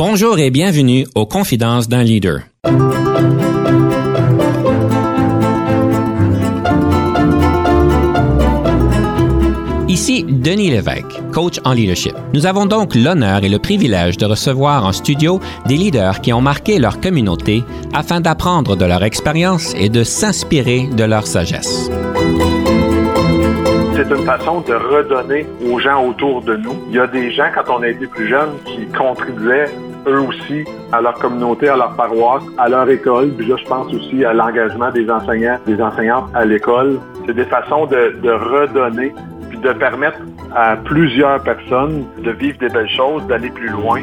Bonjour et bienvenue aux Confidences d'un leader. Ici Denis Lévesque, coach en leadership. Nous avons donc l'honneur et le privilège de recevoir en studio des leaders qui ont marqué leur communauté afin d'apprendre de leur expérience et de s'inspirer de leur sagesse. C'est une façon de redonner aux gens autour de nous. Il y a des gens, quand on a plus jeunes, qui contribuaient eux aussi à leur communauté, à leur paroisse, à leur école. Puis là, je pense aussi à l'engagement des enseignants, des enseignantes à l'école. C'est des façons de, de redonner puis de permettre à plusieurs personnes de vivre des belles choses, d'aller plus loin.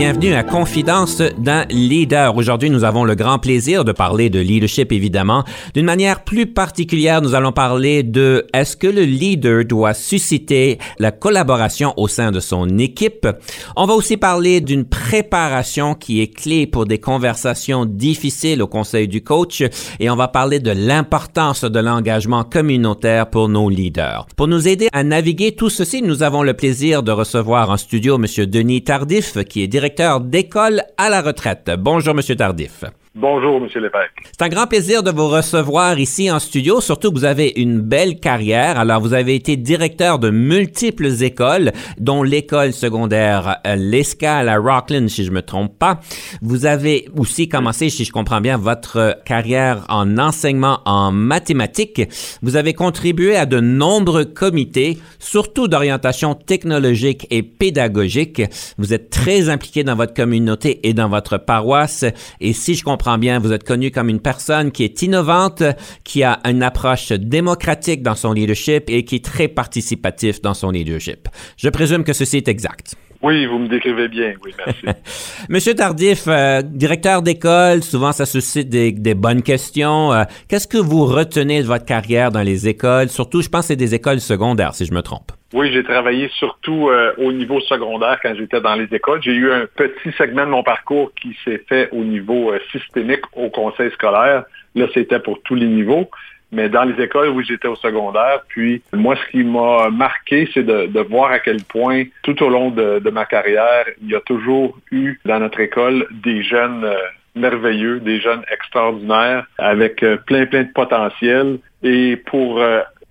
Bienvenue à Confidence d'un leader. Aujourd'hui, nous avons le grand plaisir de parler de leadership, évidemment. D'une manière plus particulière, nous allons parler de est-ce que le leader doit susciter la collaboration au sein de son équipe. On va aussi parler d'une préparation qui est clé pour des conversations difficiles au conseil du coach et on va parler de l'importance de l'engagement communautaire pour nos leaders. Pour nous aider à naviguer tout ceci, nous avons le plaisir de recevoir en studio M. Denis Tardif, qui est directeur d'école à la retraite. Bonjour, Monsieur Tardif. Bonjour, M. Lévesque. C'est un grand plaisir de vous recevoir ici en studio, surtout que vous avez une belle carrière. Alors, vous avez été directeur de multiples écoles, dont l'école secondaire euh, L'Escale à Rockland, si je me trompe pas. Vous avez aussi commencé, si je comprends bien, votre carrière en enseignement en mathématiques. Vous avez contribué à de nombreux comités, surtout d'orientation technologique et pédagogique. Vous êtes très impliqué dans votre communauté et dans votre paroisse. Et si je comprends comprends bien, vous êtes connu comme une personne qui est innovante, qui a une approche démocratique dans son leadership et qui est très participatif dans son leadership. Je présume que ceci est exact. Oui, vous me décrivez bien. Oui, merci. Monsieur Tardif, euh, directeur d'école, souvent ça suscite des, des bonnes questions. Euh, Qu'est-ce que vous retenez de votre carrière dans les écoles? Surtout, je pense que c'est des écoles secondaires, si je me trompe. Oui, j'ai travaillé surtout euh, au niveau secondaire quand j'étais dans les écoles. J'ai eu un petit segment de mon parcours qui s'est fait au niveau euh, systémique au conseil scolaire. Là, c'était pour tous les niveaux. Mais dans les écoles où j'étais au secondaire, puis moi, ce qui m'a marqué, c'est de, de, voir à quel point, tout au long de, de, ma carrière, il y a toujours eu dans notre école des jeunes euh, merveilleux, des jeunes extraordinaires, avec euh, plein, plein de potentiel. Et pour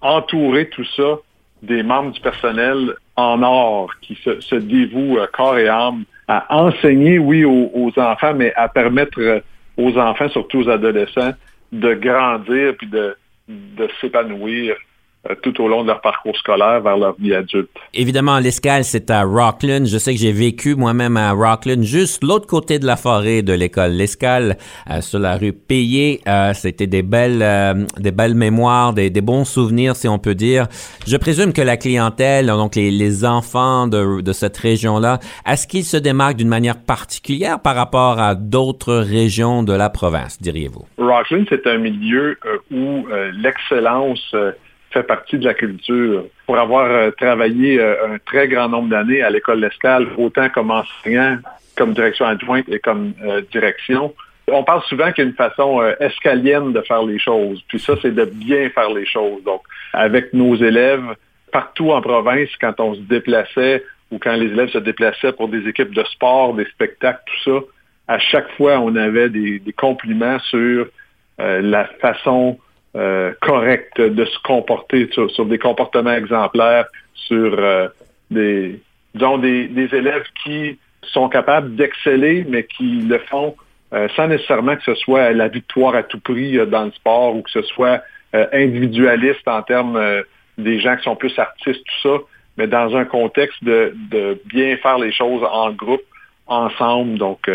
entourer tout ça, des membres du personnel en or qui se, dévouent corps et âme à enseigner, oui, aux, aux enfants, mais à permettre aux enfants, surtout aux adolescents, de grandir puis de, de s'épanouir euh, tout au long de leur parcours scolaire vers leur vie adulte. Évidemment, l'escale, c'est à Rockland. Je sais que j'ai vécu moi-même à Rockland, juste l'autre côté de la forêt de l'école. L'escale, euh, sur la rue Payé, euh, c'était des belles, euh, des belles mémoires, des, des, bons souvenirs, si on peut dire. Je présume que la clientèle, donc les, les enfants de, de cette région-là, est-ce qu'ils se démarquent d'une manière particulière par rapport à d'autres régions de la province, diriez-vous? Rockland, c'est un milieu où l'excellence fait partie de la culture. Pour avoir euh, travaillé euh, un très grand nombre d'années à l'école L'Escale, autant comme enseignant, comme direction adjointe et comme euh, direction, on parle souvent qu'il y a une façon escalienne de faire les choses. Puis ça, c'est de bien faire les choses. Donc, avec nos élèves, partout en province, quand on se déplaçait ou quand les élèves se déplaçaient pour des équipes de sport, des spectacles, tout ça, à chaque fois, on avait des, des compliments sur la façon euh, correct de se comporter sur, sur, des comportements exemplaires, sur euh, des, disons, des, des, élèves qui sont capables d'exceller, mais qui le font euh, sans nécessairement que ce soit la victoire à tout prix euh, dans le sport ou que ce soit euh, individualiste en termes des gens qui sont plus artistes, tout ça, mais dans un contexte de, de bien faire les choses en groupe, ensemble, donc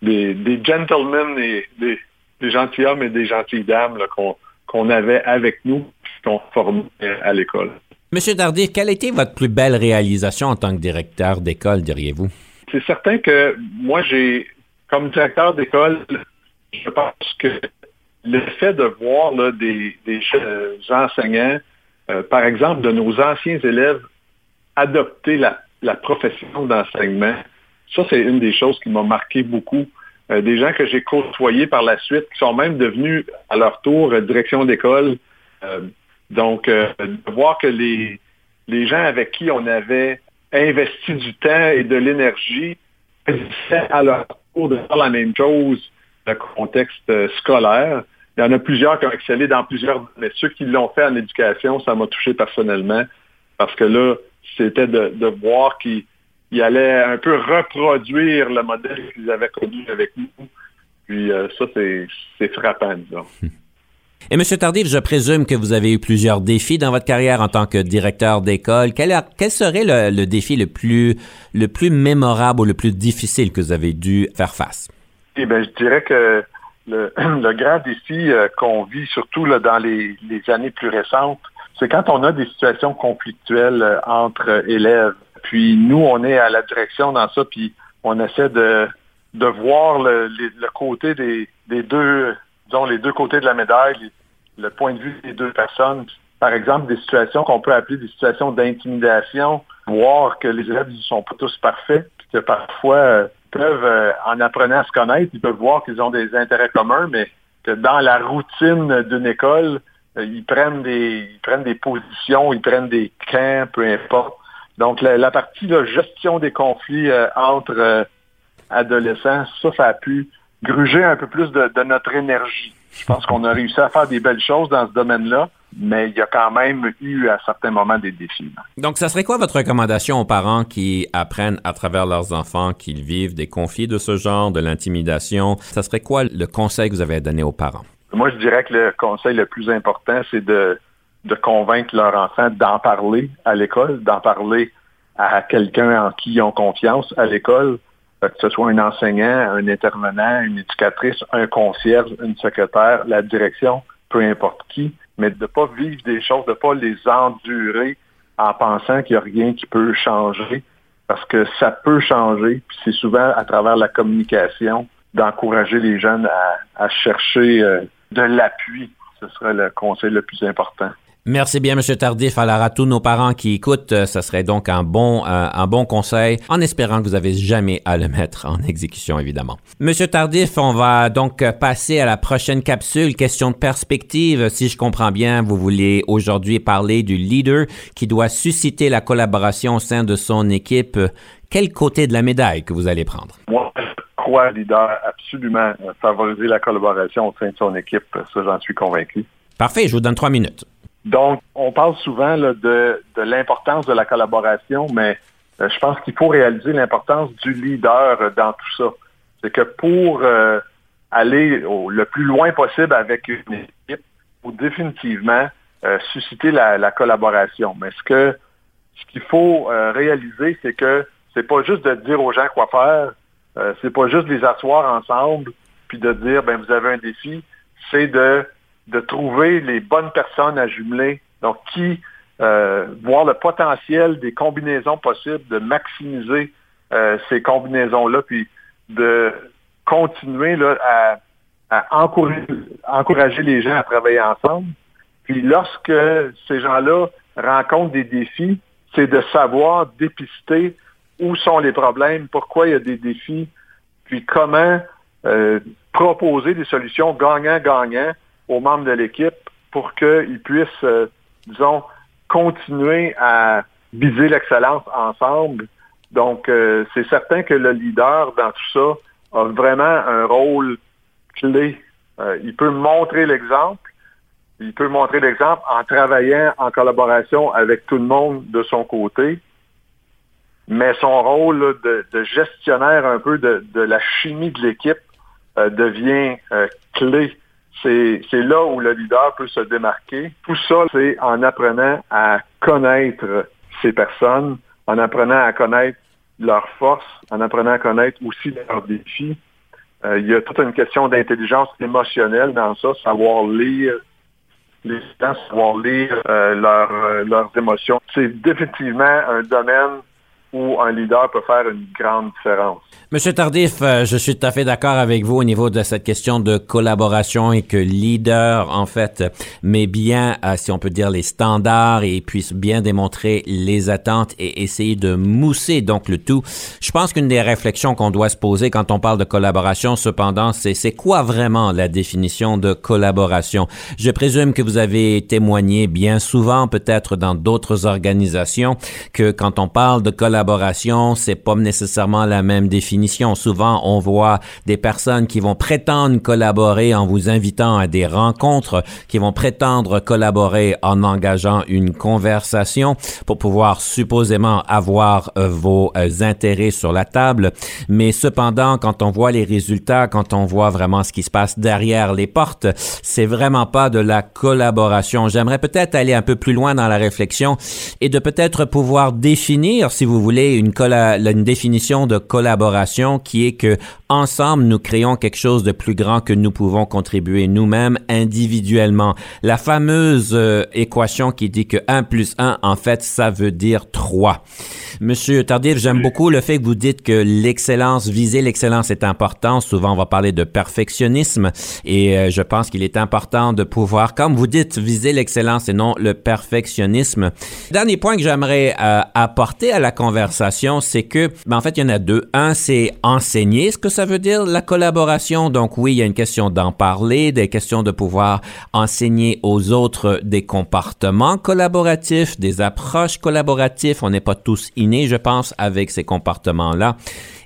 des, des gentlemen et des, des gentilshommes et des gentilles dames qu'on qu'on avait avec nous, qu'on formait à l'école. Monsieur Dardir, quelle a été votre plus belle réalisation en tant que directeur d'école, diriez-vous? C'est certain que moi, j'ai, comme directeur d'école, je pense que le fait de voir là, des, des enseignants, euh, par exemple, de nos anciens élèves, adopter la, la profession d'enseignement, ça, c'est une des choses qui m'a marqué beaucoup. Euh, des gens que j'ai côtoyés par la suite, qui sont même devenus à leur tour euh, direction d'école. Euh, donc, de voir que les, les gens avec qui on avait investi du temps et de l'énergie à leur tour de faire la même chose le contexte scolaire. Il y en a plusieurs qui ont excellé dans plusieurs, mais ceux qui l'ont fait en éducation, ça m'a touché personnellement parce que là, c'était de, voir qu'ils allaient un peu reproduire le modèle qu'ils avaient connu avec nous. Puis euh, ça, c'est frappant, disons. Et M. Tardif, je présume que vous avez eu plusieurs défis dans votre carrière en tant que directeur d'école. Quel, serait le, défi le plus, le plus mémorable ou le plus difficile que vous avez dû faire face? Eh bien, je dirais que le, grand défi euh, qu'on vit, surtout là, dans les, années plus récentes, c'est quand on a des situations conflictuelles euh, entre élèves. Puis nous, on est à la direction dans ça, puis on essaie de, de voir le, côté des, des deux disons, les deux côtés de la médaille, le point de vue des deux personnes. Par exemple, des situations qu'on peut appeler des situations d'intimidation, voir que les élèves ne sont pas tous parfaits, puis que parfois euh, peuvent, euh, en apprenant à se connaître, ils peuvent voir qu'ils ont des intérêts communs, mais que dans la routine d'une école, euh, ils prennent des ils prennent des positions, ils prennent des camps, peu importe. Donc la, partie de gestion des conflits entre adolescents, ça, ça a pu gruger un peu plus de, notre énergie. Je pense qu'on a réussi à faire des belles choses dans ce domaine-là, mais il y a quand même eu à certains moments des défis. Donc, ça serait quoi votre recommandation aux parents qui apprennent à travers leurs enfants qu'ils vivent des conflits de ce genre, de l'intimidation? Ça serait quoi le conseil que vous avez donné aux parents? Moi, je dirais que le conseil le plus important, c'est de, de convaincre leur enfant d'en parler à l'école, d'en parler à quelqu'un en qui ils ont confiance à l'école, que ce soit un enseignant, un intervenant, une éducatrice, un concierge, une secrétaire, la direction, peu importe qui, mais de ne pas vivre des choses, de ne pas les endurer en pensant qu'il n'y a rien qui peut changer, parce que ça peut changer, puis c'est souvent à travers la communication d'encourager les jeunes à, chercher euh, de l'appui. Ce serait le conseil le plus important. Merci bien, M. Tardif. Alors, à tous nos parents qui écoutent, euh, ce serait donc un bon, euh, un bon conseil, en espérant que vous n'avez jamais à le mettre en exécution, évidemment. Monsieur Tardif, on va donc passer à la prochaine capsule. Question de perspective. Si je comprends bien, vous voulez aujourd'hui parler du leader qui doit susciter la collaboration au sein de son équipe. Quel côté de la médaille que vous allez prendre? Moi, je crois, leader, absolument favoriser la collaboration au sein de son équipe. Ça, j'en suis convaincu. Parfait. Je vous donne trois minutes. Donc, on parle souvent de, de l'importance de la collaboration, mais euh, je pense qu'il faut réaliser l'importance du leader dans tout ça. C'est que pour euh, aller le plus loin possible avec une équipe, il faut définitivement euh, susciter la, collaboration. Mais ce que ce qu'il faut réaliser, c'est que c'est pas juste de dire aux gens quoi faire, c'est pas juste de les asseoir ensemble puis de dire ben vous avez un défi, c'est de de trouver les bonnes personnes à jumeler, donc qui euh, voir le potentiel des combinaisons possibles, de maximiser euh, ces combinaisons-là, puis de continuer là, à, encourager, encourager les gens à travailler ensemble. Puis lorsque ces gens-là rencontrent des défis, c'est de savoir dépister où sont les problèmes, pourquoi il y a des défis, puis comment euh, proposer des solutions gagnant-gagnant aux membres de l'équipe pour qu'ils puissent, euh, disons, continuer à viser l'excellence ensemble. Donc, euh, c'est certain que le leader dans tout ça a vraiment un rôle clé. Euh, il peut montrer l'exemple. Il peut montrer l'exemple en travaillant en collaboration avec tout le monde de son côté. Mais son rôle de, gestionnaire un peu de, la chimie de l'équipe devient clé c'est là où le leader peut se démarquer. Tout ça, c'est en apprenant à connaître ces personnes, en apprenant à connaître leurs forces, en apprenant à connaître aussi leurs défis. Euh, il y a toute une question d'intelligence émotionnelle dans ça, savoir lire les gens, savoir lire euh, euh, leurs émotions. C'est définitivement un domaine où un leader peut faire une grande différence. Monsieur Tardif, euh, je suis tout à fait d'accord avec vous au niveau de cette question de collaboration et que leader, en fait, met bien, euh, si on peut dire, les standards et puisse bien démontrer les attentes et essayer de mousser donc le tout. Je pense qu'une des réflexions qu'on doit se poser quand on parle de collaboration, cependant, c'est c'est quoi vraiment la définition de collaboration? Je présume que vous avez témoigné bien souvent, peut-être dans d'autres organisations, que quand on parle de collaboration, c'est pas nécessairement la même définition Souvent, on voit des personnes qui vont prétendre collaborer en vous invitant à des rencontres, qui vont prétendre collaborer en engageant une conversation pour pouvoir supposément avoir euh, vos euh, intérêts sur la table. Mais cependant, quand on voit les résultats, quand on voit vraiment ce qui se passe derrière les portes, c'est vraiment pas de la collaboration. J'aimerais peut-être aller un peu plus loin dans la réflexion et de peut-être pouvoir définir, si vous voulez, une, une définition de collaboration qui est que ensemble nous créons quelque chose de plus grand que nous pouvons contribuer nous-mêmes individuellement. La fameuse euh, équation qui dit que 1 plus 1 en fait ça veut dire 3. Monsieur Tardif, j'aime beaucoup le fait que vous dites que l'excellence, viser l'excellence est important. Souvent on va parler de perfectionnisme et euh, je pense qu'il est important de pouvoir comme vous dites viser l'excellence et non le perfectionnisme. Dernier point que j'aimerais euh, apporter à la conversation, c'est que ben, en fait il y en a deux. Un c'est enseigner ce que ça veut dire la collaboration. Donc oui, il y a une question d'en parler, des questions de pouvoir enseigner aux autres des comportements collaboratifs, des approches collaboratives. On n'est pas tous innés, je pense, avec ces comportements-là.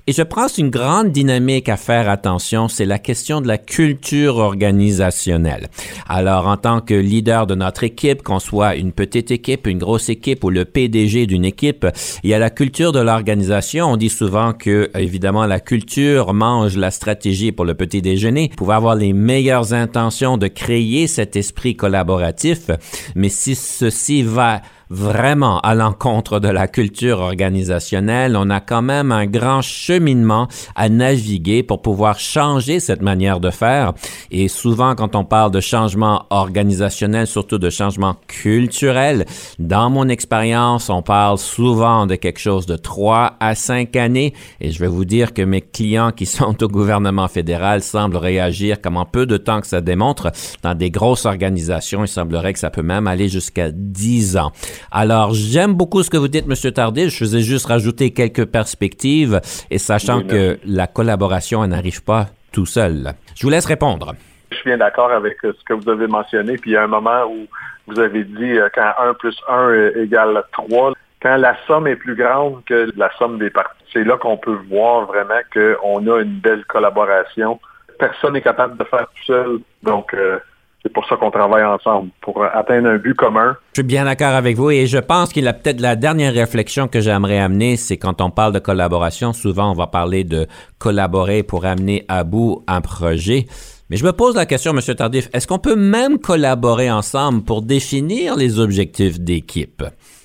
Et je pense une grande dynamique à faire attention, c'est la question de la culture organisationnelle. Alors, en tant que leader de notre équipe, qu'on soit une petite équipe, une grosse équipe ou le PDG d'une équipe, il y a la culture de l'organisation. On dit souvent que, évidemment, la culture mange la stratégie pour le petit déjeuner. Vous pouvez avoir les meilleures intentions de créer cet esprit collaboratif, mais si ceci va vraiment à l'encontre de la culture organisationnelle. On a quand même un grand cheminement à naviguer pour pouvoir changer cette manière de faire. Et souvent, quand on parle de changement organisationnel, surtout de changement culturel, dans mon expérience, on parle souvent de quelque chose de trois à cinq années. Et je vais vous dire que mes clients qui sont au gouvernement fédéral semblent réagir comme en peu de temps que ça démontre. Dans des grosses organisations, il semblerait que ça peut même aller jusqu'à dix ans. Alors, j'aime beaucoup ce que vous dites, Monsieur Tardif. Je faisais juste rajouter quelques perspectives et sachant que la collaboration n'arrive pas tout seul. Je vous laisse répondre. Je suis bien d'accord avec ce que vous avez mentionné. Puis il y a un moment où vous avez dit euh, quand 1 plus 1 égale 3, quand la somme est plus grande que la somme des parties, c'est là qu'on peut voir vraiment qu'on a une belle collaboration. Personne n'est capable de faire tout seul. Donc, euh, c'est pour ça qu'on travaille ensemble, pour atteindre un but commun. Je suis bien d'accord avec vous et je pense qu'il a peut-être la dernière réflexion que j'aimerais amener, c'est quand on parle de collaboration, souvent on va parler de collaborer pour amener à bout un projet. Mais je me pose la question, M. Tardif, est-ce qu'on peut même collaborer ensemble pour définir les objectifs d'équipe?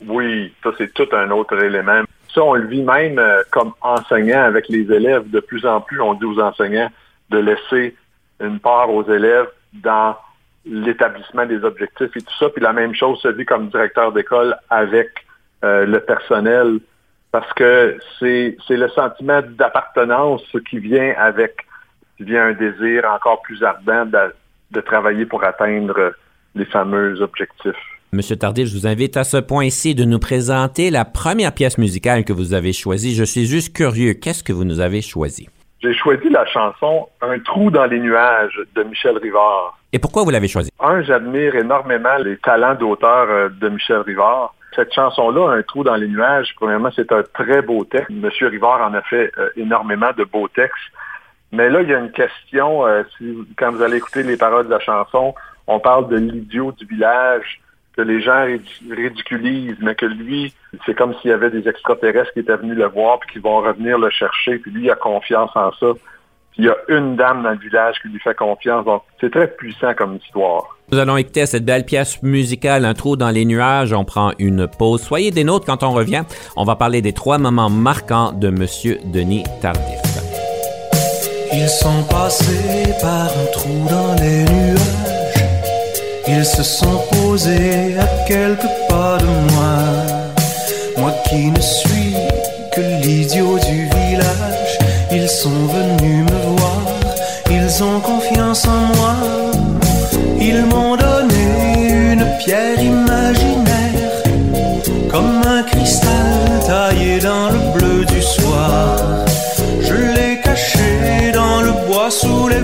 Oui, ça c'est tout un autre élément. Ça, on le vit même euh, comme enseignant avec les élèves. De plus en plus, on dit aux enseignants de laisser une part aux élèves dans l'établissement des objectifs et tout ça. Puis la même chose se dit comme directeur d'école avec euh, le personnel, parce que c'est le sentiment d'appartenance qui vient avec qui vient un désir encore plus ardent de, de travailler pour atteindre les fameux objectifs. Monsieur Tardif, je vous invite à ce point-ci de nous présenter la première pièce musicale que vous avez choisie. Je suis juste curieux. Qu'est-ce que vous nous avez choisi? J'ai choisi la chanson Un trou dans les nuages de Michel Rivard. Et pourquoi vous l'avez choisi? Un, j'admire énormément les talents d'auteur euh, de Michel Rivard. Cette chanson-là, Un trou dans les nuages, premièrement, c'est un très beau texte. Monsieur Rivard en a fait euh, énormément de beaux textes. Mais là, il y a une question, euh, si, quand vous allez écouter les paroles de la chanson, on parle de l'idiot du village, que les gens ridiculisent, mais que lui, c'est comme s'il y avait des extraterrestres qui étaient venus le voir, puis qui vont revenir le chercher, puis lui, il a confiance en ça. Puis il y a une dame dans le village qui lui fait confiance. Donc, c'est très puissant comme histoire. Nous allons écouter cette belle pièce musicale, Un trou dans les nuages. On prend une pause. Soyez des nôtres quand on revient. On va parler des trois moments marquants de Monsieur Denis Tardif. Ils sont passés par un trou dans les nuages. Ils se sont posés à quelques pas de moi. Moi qui ne suis que l'idiot du village. Ils sont venus me voir, ils ont confiance en moi. Ils m'ont donné une pierre imaginaire, comme un cristal taillé dans le bleu du soir. Je l'ai caché dans le bois sous les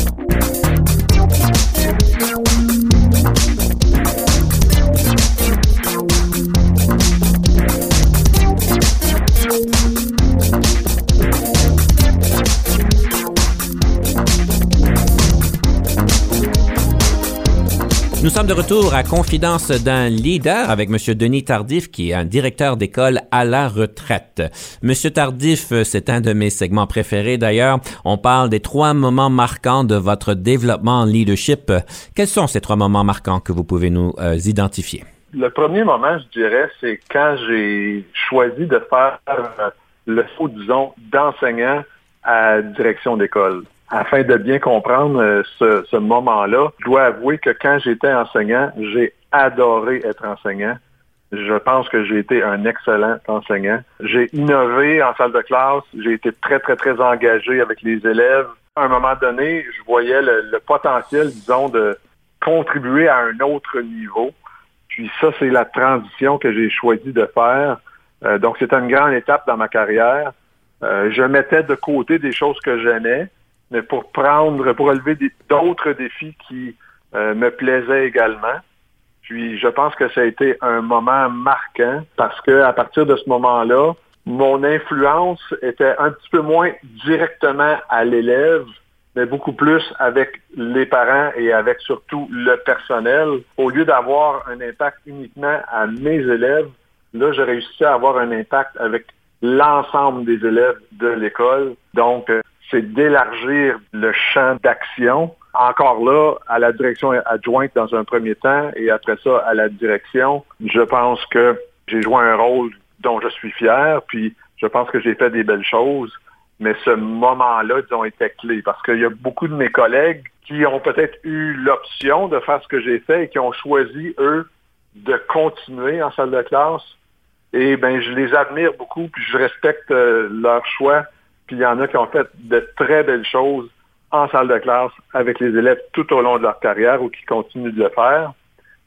Nous sommes de retour à Confidence d'un leader avec M. Denis Tardif, qui est un directeur d'école à la retraite. Monsieur Tardif, c'est un de mes segments préférés d'ailleurs. On parle des trois moments marquants de votre développement en leadership. Quels sont ces trois moments marquants que vous pouvez nous euh, identifier? Le premier moment, je dirais, c'est quand j'ai choisi de faire le saut, disons, d'enseignant à direction d'école afin de bien comprendre euh, ce, moment-là, je dois avouer que quand j'étais enseignant, j'ai adoré être enseignant. Je pense que j'ai été un excellent enseignant. J'ai innové en salle de classe. J'ai été très, très, très engagé avec les élèves. À un moment donné, je voyais le, potentiel, disons, de contribuer à un autre niveau. Puis ça, c'est la transition que j'ai choisi de faire. Euh, donc, c'est une grande étape dans ma carrière. Euh, je mettais de côté des choses que j'aimais mais pour prendre, pour relever d'autres défis qui euh, me plaisaient également. Puis je pense que ça a été un moment marquant parce que à partir de ce moment-là, mon influence était un petit peu moins directement à l'élève, mais beaucoup plus avec les parents et avec surtout le personnel. Au lieu d'avoir un impact uniquement à mes élèves, là, j'ai réussi à avoir un impact avec l'ensemble des élèves de l'école. Donc, euh, c'est d'élargir le champ d'action. Encore là, à la direction adjointe dans un premier temps et après ça à la direction, je pense que j'ai joué un rôle dont je suis fier, puis je pense que j'ai fait des belles choses. Mais ce moment-là, disons, était clé parce qu'il y a beaucoup de mes collègues qui ont peut-être eu l'option de faire ce que j'ai fait et qui ont choisi, eux, de continuer en salle de classe. Et ben, je les admire beaucoup, puis je respecte euh, leur choix puis il y en a qui ont fait de très belles choses en salle de classe avec les élèves tout au long de leur carrière ou qui continuent de le faire.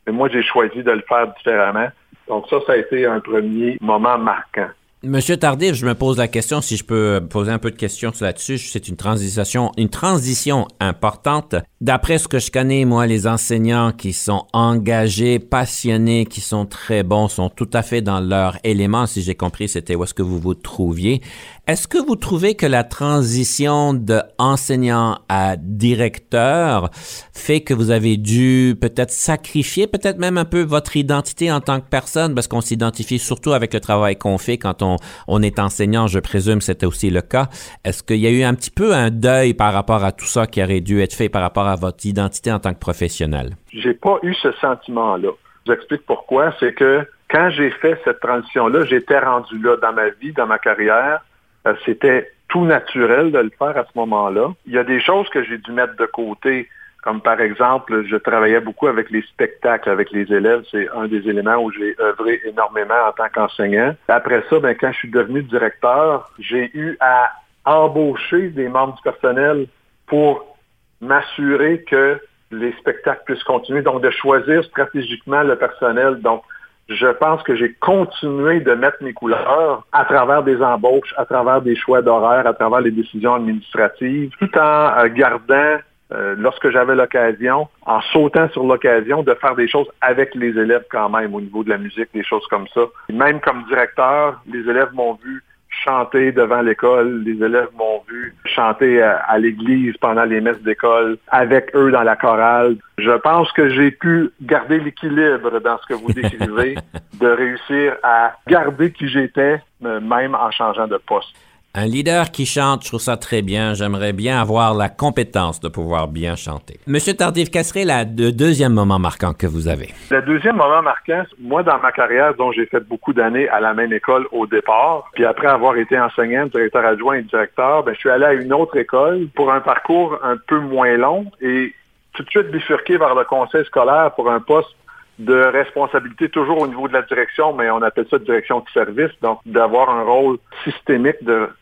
Mais moi, j'ai choisi de le faire différemment. Donc ça, ça a été un premier moment marquant. Monsieur Tardif, je me pose la question, si je peux poser un peu de questions là-dessus, c'est une transition, une transition importante. D'après ce que je connais, moi, les enseignants qui sont engagés, passionnés, qui sont très bons, sont tout à fait dans leur élément, si j'ai compris, c'était où est-ce que vous vous trouviez. Est-ce que vous trouvez que la transition de enseignant à directeur fait que vous avez dû peut-être sacrifier peut-être même un peu votre identité en tant que personne? Parce qu'on s'identifie surtout avec le travail qu'on fait quand on, on est enseignant, je présume c'était aussi le cas. Est-ce qu'il y a eu un petit peu un deuil par rapport à tout ça qui aurait dû être fait par rapport à votre identité en tant que professionnel? J'ai pas eu ce sentiment-là. Je vous explique pourquoi. C'est que quand j'ai fait cette transition-là, j'étais rendu là dans ma vie, dans ma carrière euh, c'était tout naturel de le faire à ce moment-là. Il y a des choses que j'ai dû mettre de côté, comme par exemple, je travaillais beaucoup avec les spectacles avec les élèves. C'est un des éléments où j'ai œuvré énormément en tant qu'enseignant. Après ça, ben, quand je suis devenu directeur, j'ai eu à embaucher des membres du personnel pour m'assurer que les spectacles puissent continuer, donc de choisir stratégiquement le personnel. Donc, je pense que j'ai continué de mettre mes couleurs à travers des embauches, à travers des choix d'horaire, à travers les décisions administratives, tout en euh, gardant, euh, lorsque j'avais l'occasion, en sautant sur l'occasion de faire des choses avec les élèves quand même au niveau de la musique, des choses comme ça. même comme directeur, les élèves m'ont vu chanter devant l'école. Les élèves m'ont vu chanter à, l'église pendant les messes d'école avec eux dans la chorale. Je pense que j'ai pu garder l'équilibre dans ce que vous décrivez, de réussir à garder qui j'étais, même en changeant de poste. Un leader qui chante, je trouve ça très bien. J'aimerais bien avoir la compétence de pouvoir bien chanter. Monsieur Tardif, la, le deuxième moment marquant que vous avez? Le deuxième moment marquant, moi, dans ma carrière, dont j'ai fait beaucoup d'années à la même école au départ, puis après avoir été enseignant, directeur adjoint et directeur, ben, je suis allé à une autre école pour un parcours un peu moins long et tout de suite bifurqué vers le conseil scolaire pour un poste de responsabilité toujours au niveau de la direction, mais on appelle ça direction de service, donc d'avoir un rôle systémique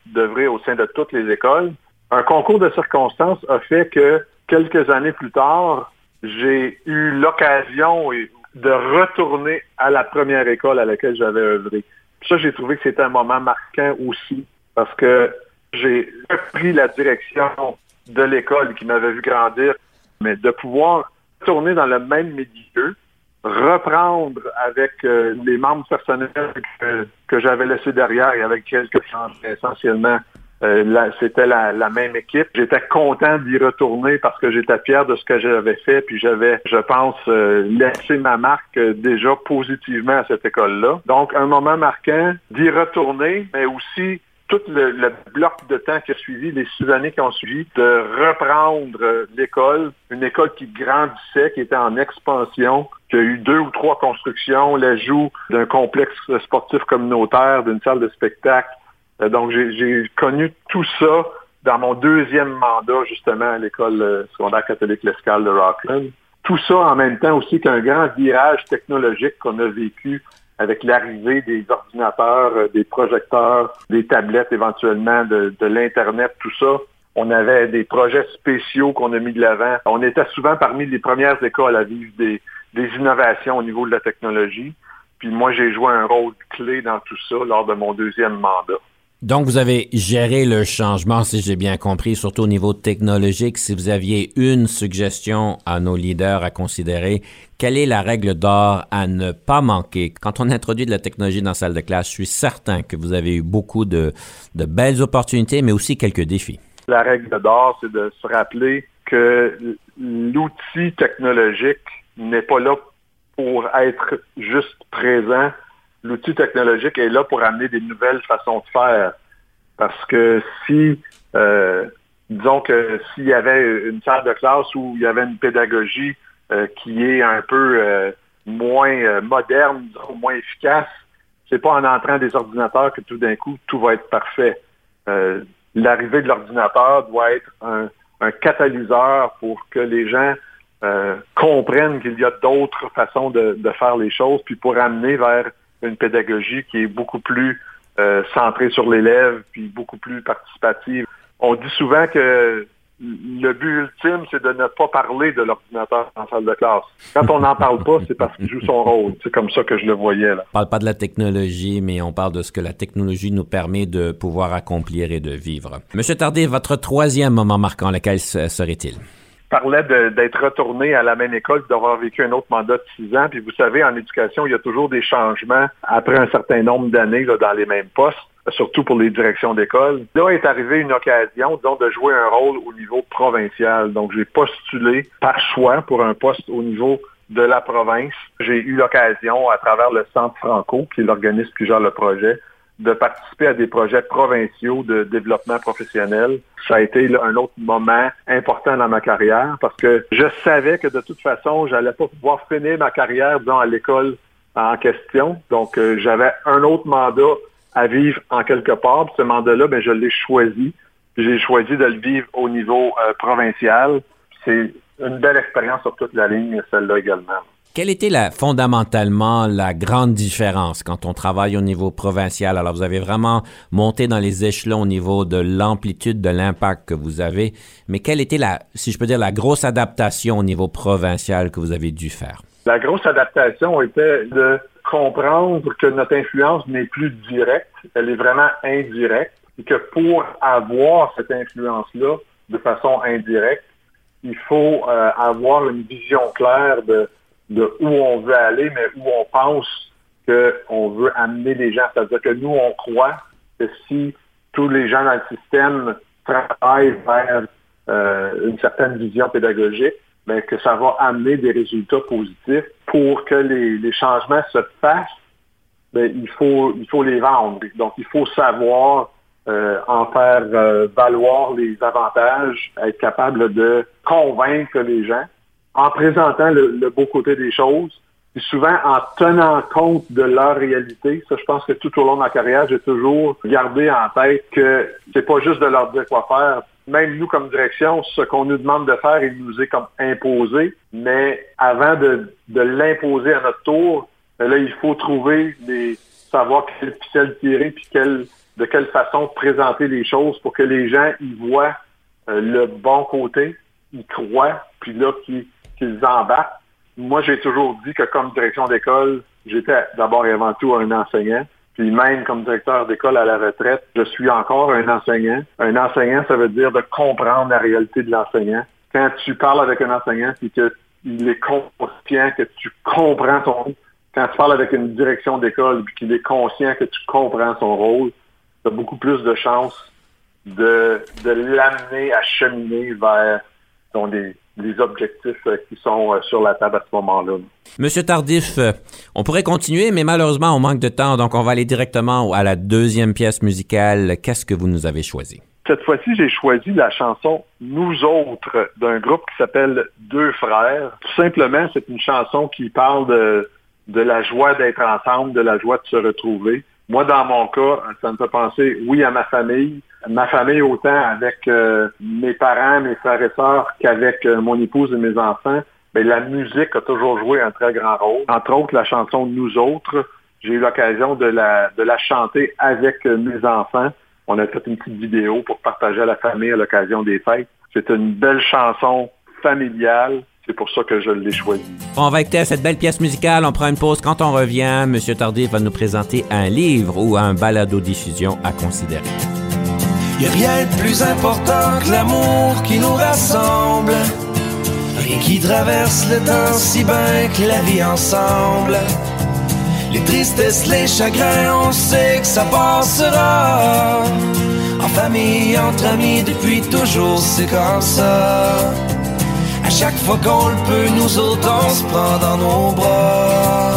d'œuvrer au sein de toutes les écoles. Un concours de circonstances a fait que quelques années plus tard, j'ai eu l'occasion de retourner à la première école à laquelle j'avais œuvré. Ça, j'ai trouvé que c'était un moment marquant aussi, parce que j'ai pris la direction de l'école qui m'avait vu grandir, mais de pouvoir tourner dans le même milieu, reprendre avec euh, les membres personnels que, j'avais laissés derrière et avec quelques essentiellement euh, c'était la, même équipe. J'étais content d'y retourner parce que j'étais fier de ce que j'avais fait, puis j'avais, je pense, euh, laissé ma marque déjà positivement à cette école-là. Donc, un moment marquant d'y retourner, mais aussi tout le, bloc de temps qui a suivi, les six années qui ont suivi, de reprendre euh, l'école, une école qui grandissait, qui était en expansion, qui a eu deux ou trois constructions, l'ajout d'un complexe sportif communautaire, d'une salle de spectacle. Euh, donc, j'ai connu tout ça dans mon deuxième mandat, justement, à l'école euh, secondaire catholique L'Escale de Rockland. Tout ça en même temps aussi qu'un grand virage technologique qu'on a vécu avec l'arrivée des ordinateurs, euh, des projecteurs, des tablettes éventuellement, de, l'Internet, tout ça. On avait des projets spéciaux qu'on a mis de l'avant. On était souvent parmi les premières écoles à vivre des, des innovations au niveau de la technologie. Puis moi, j'ai joué un rôle clé dans tout ça lors de mon deuxième mandat. Donc, vous avez géré le changement, si j'ai bien compris, surtout au niveau technologique. Si vous aviez une suggestion à nos leaders à considérer, quelle est la règle d'or à ne pas manquer? Quand on introduit de la technologie dans la salle de classe, je suis certain que vous avez eu beaucoup de, de belles opportunités, mais aussi quelques défis. La règle d'or, c'est de se rappeler que l'outil technologique n'est pas là pour être juste présent, l'outil technologique est là pour amener des nouvelles façons de faire. Parce que si, euh, disons que s'il y avait une salle de classe où il y avait une pédagogie euh, qui est un peu euh, moins moderne, moins efficace, c'est pas en entrant des ordinateurs que tout d'un coup tout va être parfait. L'arrivée de l'ordinateur doit être un, catalyseur pour que les gens comprennent qu'il y a d'autres façons de, de, faire les choses, puis pour amener vers une pédagogie qui est beaucoup plus euh, centrée sur l'élève, puis beaucoup plus participative. On dit souvent que le but ultime, c'est de ne pas parler de l'ordinateur en salle de classe. Quand on n'en parle pas, c'est parce qu'il joue son rôle. C'est comme ça que je le voyais. Là. On parle pas de la technologie, mais on parle de ce que la technologie nous permet de pouvoir accomplir et de vivre. Monsieur Tardy, votre troisième moment marquant, lequel serait-il? Parlais d'être retourné à la même école, d'avoir vécu un autre mandat de six ans. Puis vous savez, en éducation, il y a toujours des changements après un certain nombre d'années dans les mêmes postes surtout pour les directions d'école. Là est arrivée une occasion, de jouer un rôle au niveau provincial. Donc, j'ai postulé par choix pour un poste au niveau de la province. J'ai eu l'occasion, à travers le Centre Franco, qui est l'organisme qui gère le projet, de participer à des projets provinciaux de développement professionnel. Ça a été un autre moment important dans ma carrière parce que je savais que de toute façon, j'allais pas pouvoir finir ma carrière dans à l'école en question. Donc, euh, j'avais un autre mandat à vivre en quelque part. ce mandat-là, ben, je l'ai choisi. J'ai choisi de le vivre au niveau euh, provincial. C'est une belle expérience sur toute la ligne, celle-là également. Quelle était la, fondamentalement la grande différence quand on travaille au niveau provincial? Alors, vous avez vraiment monté dans les échelons au niveau de l'amplitude de l'impact que vous avez, mais quelle était la, si je peux dire, la grosse adaptation au niveau provincial que vous avez dû faire? La grosse adaptation était de comprendre que notre influence n'est plus directe, elle est vraiment indirecte, et que pour avoir cette influence-là de façon indirecte, il faut euh, avoir une vision claire de de où on veut aller, mais où on pense qu'on veut amener les gens. C'est-à-dire que nous, on croit que si tous les gens dans le système travaillent vers euh, une certaine vision pédagogique, ben, que ça va amener des résultats positifs pour que les, changements se fassent. Ben, il faut il faut les vendre. Donc il faut savoir euh, en faire euh, valoir les avantages, être capable de convaincre les gens en présentant le, beau côté des choses, et souvent en tenant compte de leur réalité. Ça, je pense que tout au long de ma carrière, j'ai toujours gardé en tête que c'est pas juste de leur dire quoi faire. Même nous, comme direction, ce qu'on nous demande de faire, il nous est comme imposé. Mais avant de, l'imposer à notre tour, ben là, il faut trouver les savoir quelle ficelle tirer puis quelle de quelle façon présenter les choses pour que les gens y voient euh, le bon côté, y croient, puis là qu'ils embarquent. Moi, j'ai toujours dit que comme direction d'école, j'étais d'abord et avant tout un enseignant. Puis même comme directeur d'école à la retraite, je suis encore un enseignant. Un enseignant, ça veut dire de comprendre la réalité de l'enseignant. Quand tu parles avec un enseignant, c'est qu'il est conscient que tu comprends ton quand tu parles avec une direction d'école et qu'il est conscient que tu comprends son rôle, tu as beaucoup plus de chances de, de l'amener à cheminer vers des, les objectifs euh, qui sont euh, sur la table à ce moment-là. Monsieur Tardif, euh, on pourrait continuer, mais malheureusement, on manque de temps, donc on va aller directement à la deuxième pièce musicale. Qu'est-ce que vous nous avez choisi? Cette fois-ci, j'ai choisi la chanson Nous autres d'un groupe qui s'appelle Deux Frères. Tout simplement, c'est une chanson qui parle de, de la joie d'être ensemble, de la joie de se retrouver. Moi, dans mon cas, ça me fait penser, oui, à ma famille. Ma famille, autant avec euh, mes parents, mes frères et sœurs, qu'avec euh, mon épouse et mes enfants. Mais la musique a toujours joué un très grand rôle. Entre autres, la chanson Nous autres, j'ai eu l'occasion de la, de la chanter avec euh, mes enfants. On a fait une petite vidéo pour partager à la famille à l'occasion des fêtes. C'est une belle chanson familiale c'est pour ça que je l'ai choisi. On va écouter cette belle pièce musicale. On prend une pause. Quand on revient, M. Tardif va nous présenter un livre ou un balado-diffusion à considérer. Rien de plus important que l'amour qui nous rassemble. Rien qui traverse le temps si bien que la vie ensemble. Les tristesses, les chagrins, on sait que ça passera. En famille, entre amis, depuis toujours, c'est comme ça chaque fois qu'on le peut, nous autres on se prend dans nos bras.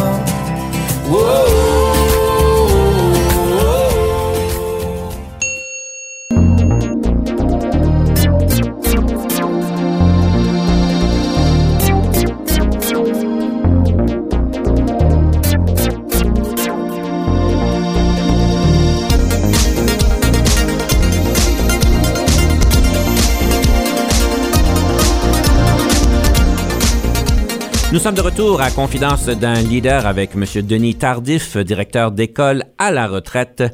Sommes de retour à Confidence d'un leader avec M. Denis Tardif, directeur d'école à la retraite.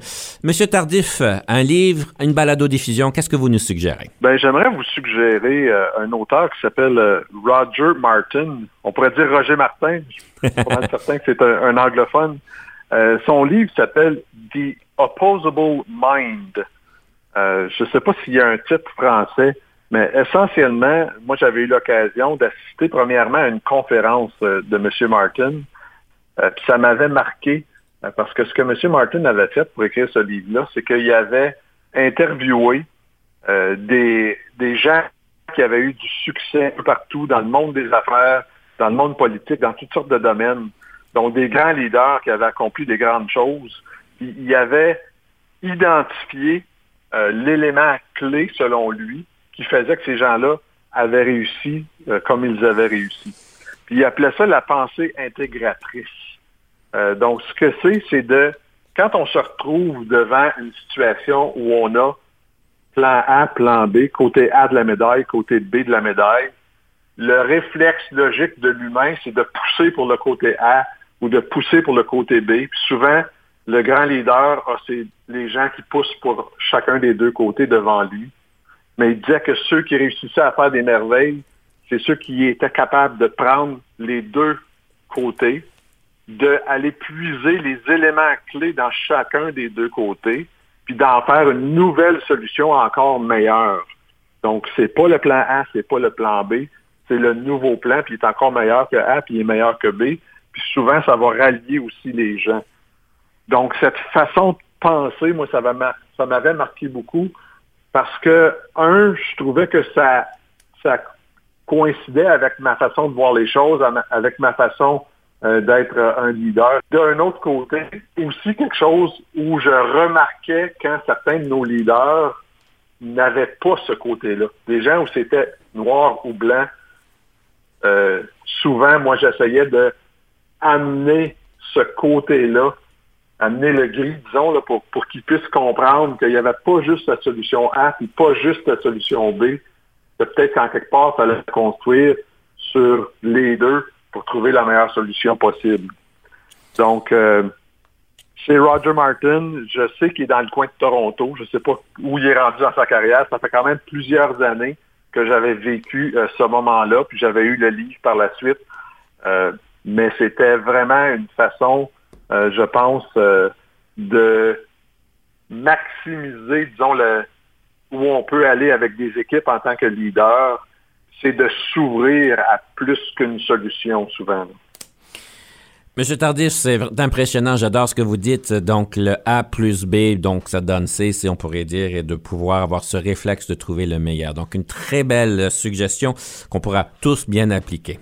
Monsieur Tardif, un livre, une balado-diffusion, qu'est-ce que vous nous suggérez? Ben, j'aimerais vous suggérer euh, un auteur qui s'appelle euh, Roger Martin. On pourrait dire Roger Martin. Je suis pas certain que c'est un, anglophone. Euh, son livre s'appelle The Opposable Mind. je ne sais pas s'il y a un titre français. Mais essentiellement, moi, j'avais eu l'occasion d'assister premièrement à une conférence euh, de M. Martin. Euh, puis ça m'avait marqué euh, parce que ce que M. Martin avait fait pour écrire ce livre-là, c'est qu'il avait interviewé des, des gens qui avaient eu du succès un peu partout dans le monde des affaires, dans le monde politique, dans toutes sortes de domaines. Donc des grands leaders qui avaient accompli des grandes choses. Il, avait identifié l'élément clé, selon lui, qui faisait que ces gens-là avaient réussi euh, comme ils avaient réussi. Il appelait ça la pensée intégratrice. Euh, donc, ce que c'est, c'est de, quand on se retrouve devant une situation où on a plan A, plan B, côté A de la médaille, côté B de la médaille, le réflexe logique de l'humain, c'est de pousser pour le côté A ou de pousser pour le côté B. Puis souvent, le grand leader c'est les gens qui poussent pour chacun des deux côtés devant lui mais il disait que ceux qui réussissaient à faire des merveilles, c'est ceux qui étaient capables de prendre les deux côtés, d'aller puiser les éléments clés dans chacun des deux côtés, puis d'en faire une nouvelle solution encore meilleure. Donc, c'est pas le plan A, c'est pas le plan B, c'est le nouveau plan, puis il est encore meilleur que A, puis il est meilleur que B. Puis souvent, ça va rallier aussi les gens. Donc, cette façon de penser, moi, ça m'avait marqué beaucoup. Parce que, un, je trouvais que ça, coïncidait avec ma façon de voir les choses, avec ma façon d'être un leader. D'un autre côté, aussi quelque chose où je remarquais quand certains de nos leaders n'avaient pas ce côté-là. Des gens où c'était noir ou blanc, souvent, moi, j'essayais de amener ce côté-là, amener le gris, disons, là, pour, pour qu'ils puissent comprendre qu'il n'y avait pas juste la solution A, puis pas juste la solution B. Peut-être qu'en quelque part, il fallait construire sur les deux pour trouver la meilleure solution possible. Donc, euh, chez Roger Martin, je sais qu'il est dans le coin de Toronto. Je ne sais pas où il est rendu dans sa carrière. Ça fait quand même plusieurs années que j'avais vécu euh, ce moment-là, puis j'avais eu le livre par la suite. Euh, mais c'était vraiment une façon, je pense, euh, de maximiser, disons, le, où on peut aller avec des équipes en tant que leader, c'est de s'ouvrir à plus qu'une solution souvent. Monsieur Tardif, c'est impressionnant. J'adore ce que vous dites. Donc, le A plus B, donc ça donne C, si on pourrait dire, et de pouvoir avoir ce réflexe de trouver le meilleur. Donc, une très belle suggestion qu'on pourra tous bien appliquer.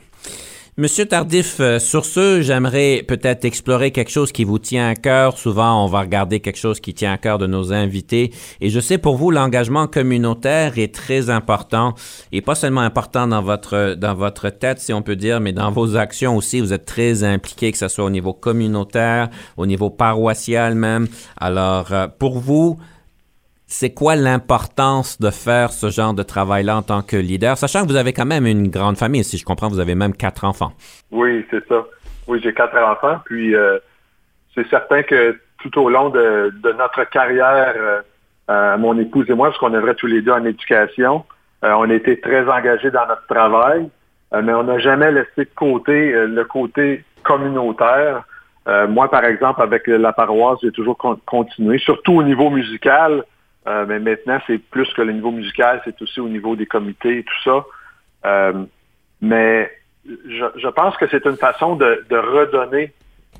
Monsieur Tardif, euh, sur ce, j'aimerais peut-être explorer quelque chose qui vous tient à cœur. Souvent, on va regarder quelque chose qui tient à cœur de nos invités. Et je sais pour vous, l'engagement communautaire est très important et pas seulement important dans votre, dans votre tête, si on peut dire, mais dans vos actions aussi. Vous êtes très impliqué, que ce soit au niveau communautaire, au niveau paroissial même. Alors, euh, pour vous, c'est quoi l'importance de faire ce genre de travail-là en tant que leader, sachant que vous avez quand même une grande famille, si je comprends, vous avez même quatre enfants. Oui, c'est ça. Oui, j'ai quatre enfants, puis euh, c'est certain que tout au long de, notre carrière, euh, euh, mon épouse et moi, parce qu'on œuvrait tous les deux en éducation, on a été très engagés dans notre travail, mais on n'a jamais laissé de côté le côté communautaire. moi, par exemple, avec la paroisse, j'ai toujours continué, surtout au niveau musical. Euh, mais maintenant, c'est plus que le niveau musical, c'est aussi au niveau des comités et tout ça. Euh, mais je, pense que c'est une façon de, redonner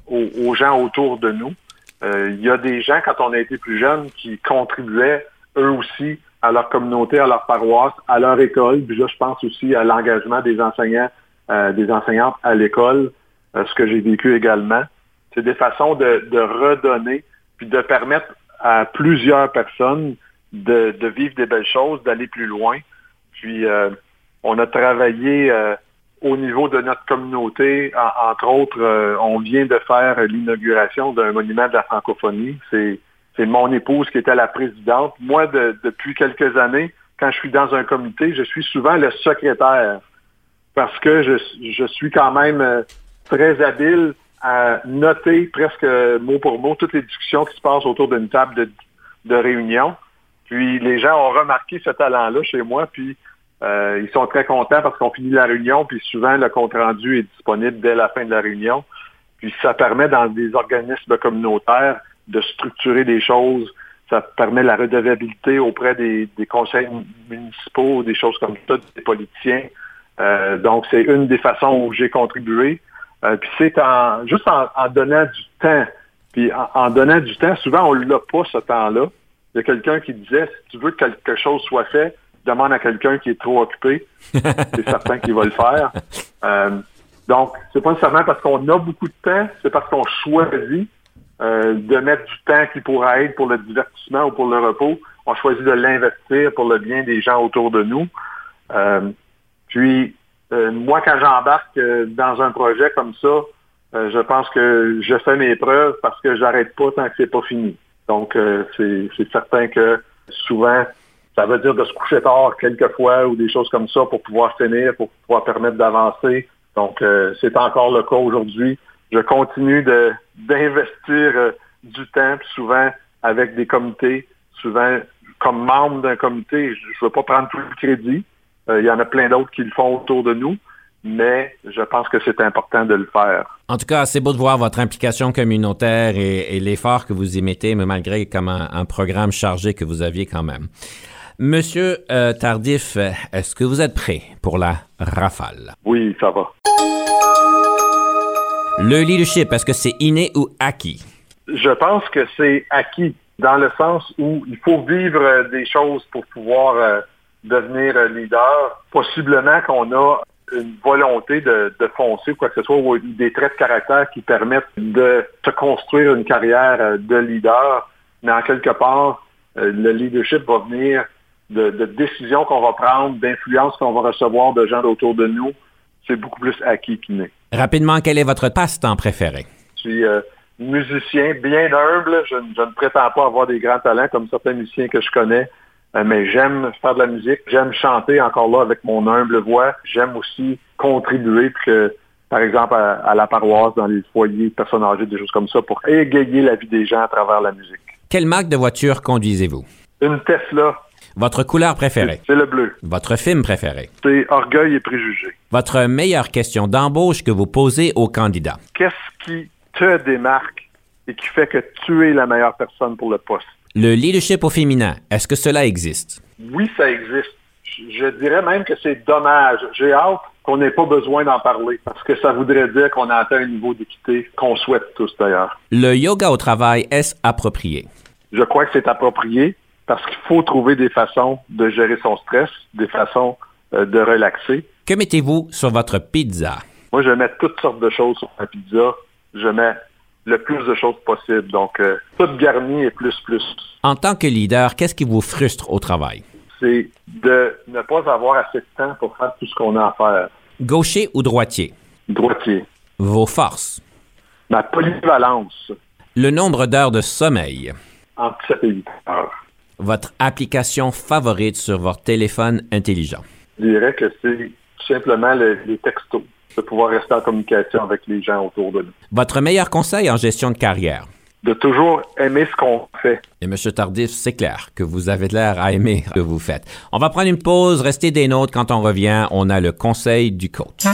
aux, gens autour de nous. Euh, il y a des gens, quand on a été plus jeunes, qui contribuaient eux aussi à leur communauté, à leur paroisse, à leur école. Puis là, je pense aussi à l'engagement des enseignants, des enseignantes à l'école, ce que j'ai vécu également. C'est des façons de, de redonner, puis de permettre à plusieurs personnes de, vivre des belles choses, d'aller plus loin. Puis euh, on a travaillé euh, au niveau de notre communauté. entre autres, euh, on vient de faire l'inauguration d'un monument de la francophonie. C'est c'est mon épouse qui était la présidente. Moi, depuis quelques années, quand je suis dans un comité, je suis souvent le secrétaire parce que je, je suis quand même très habile à noter presque mot pour mot toutes les discussions qui se passent autour d'une table de, réunion. Puis les gens ont remarqué ce talent-là chez moi, puis euh, ils sont très contents parce qu'on finit la réunion, puis souvent le compte-rendu est disponible dès la fin de la réunion. Puis ça permet dans des organismes communautaires de structurer des choses. Ça permet la redevabilité auprès des, conseils municipaux, des choses comme ça, des politiciens. Euh, donc, c'est une des façons où j'ai contribué. Euh, puis c'est en juste en, donnant du temps. Puis en, donnant du temps, souvent on l'a pas ce temps-là. Il y a quelqu'un qui disait si tu veux que quelque chose soit fait, demande à quelqu'un qui est trop occupé. c'est certain qu'il va le faire. Euh, donc, c'est pas nécessairement parce qu'on a beaucoup de temps, c'est parce qu'on choisit euh, de mettre du temps qui pourrait être pour le divertissement ou pour le repos. On choisit de l'investir pour le bien des gens autour de nous. Euh, puis, euh, moi, quand j'embarque euh, dans un projet comme ça, euh, je pense que je fais mes preuves parce que j'arrête pas tant que c'est pas fini. Donc, c'est certain que souvent, ça veut dire de se coucher tard quelquefois ou des choses comme ça pour pouvoir finir, pour pouvoir permettre d'avancer. Donc, c'est encore le cas aujourd'hui. Je continue d'investir du temps, souvent avec des comités, souvent comme membre d'un comité, je ne veux pas prendre tout le crédit, euh, il y en a plein d'autres qui le font autour de nous mais je pense que c'est important de le faire. En tout cas, c'est beau de voir votre implication communautaire et, l'effort que vous y mettez, mais malgré comme un, programme chargé que vous aviez quand même. Monsieur euh, Tardif, est-ce que vous êtes prêt pour la rafale? Oui, ça va. Le leadership, est-ce que c'est inné ou acquis? Je pense que c'est acquis, dans le sens où il faut vivre des choses pour pouvoir... Euh, devenir leader. Possiblement qu'on a une volonté de, de foncer ou quoi que ce soit, ou des traits de caractère qui permettent de se construire une carrière euh, de leader, mais en quelque part, euh, le leadership va venir de, de décisions qu'on va prendre, d'influences qu'on va recevoir de gens autour de nous. C'est beaucoup plus acquis qu'inné. Rapidement, quel est votre passe-temps préféré? Je suis euh, musicien bien humble. Je, je, ne prétends pas avoir des grands talents comme certains musiciens que je connais, mais j'aime faire de la musique. J'aime chanter encore là avec mon humble voix. J'aime aussi contribuer, que, par exemple, à, à, la paroisse, dans les foyers personnes âgées, des choses comme ça, pour égayer la vie des gens à travers la musique. Quelle marque de voiture conduisez-vous? Une Tesla. Votre couleur préférée? C'est le bleu. Votre film préféré? C'est Orgueil et Préjugés. Votre meilleure question d'embauche que vous posez aux candidats? Qu'est-ce qui te démarque et qui fait que tu es la meilleure personne pour le poste? Le leadership au féminin, est-ce que cela existe? Oui, ça existe. Je dirais même que c'est dommage. J'ai hâte qu'on n'ait pas besoin d'en parler parce que ça voudrait dire qu'on a atteint un niveau d'équité qu'on souhaite tous d'ailleurs. Le yoga au travail, est-ce approprié? Je crois que c'est approprié parce qu'il faut trouver des façons de gérer son stress, des façons euh, de relaxer. Que mettez-vous sur votre pizza? Moi, je mets toutes sortes de choses sur ma pizza. Je mets le plus de choses possible. Donc, euh, tout garni et plus, plus. En tant que leader, qu'est-ce qui vous frustre au travail? C'est de ne pas avoir assez de temps pour faire tout ce qu'on a à faire. Gaucher ou droitier? Droitier. Vos forces? Ma polyvalence. Le nombre d'heures de sommeil? Entre 7 et 8 heures. Votre application favorite sur votre téléphone intelligent? Je dirais que c'est simplement le, les textos de pouvoir rester en communication avec les gens autour de nous. Votre meilleur conseil en gestion de carrière? De toujours aimer ce qu'on fait. Et M. Tardif, c'est clair que vous avez l'air à aimer ce que vous faites. On va prendre une pause, restez des nôtres. Quand on revient, on a le conseil du coach.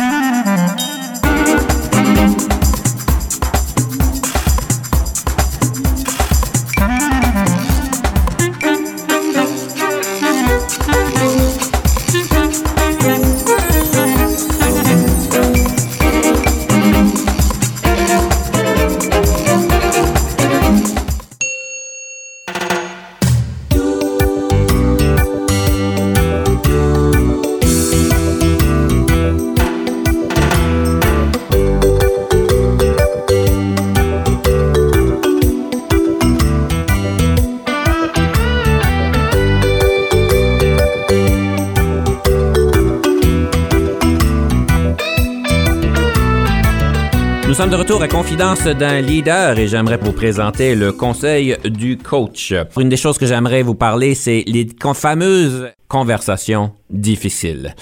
Confidence d'un leader et j'aimerais vous présenter le conseil du coach. Une des choses que j'aimerais vous parler, c'est les fameuses conversations difficiles.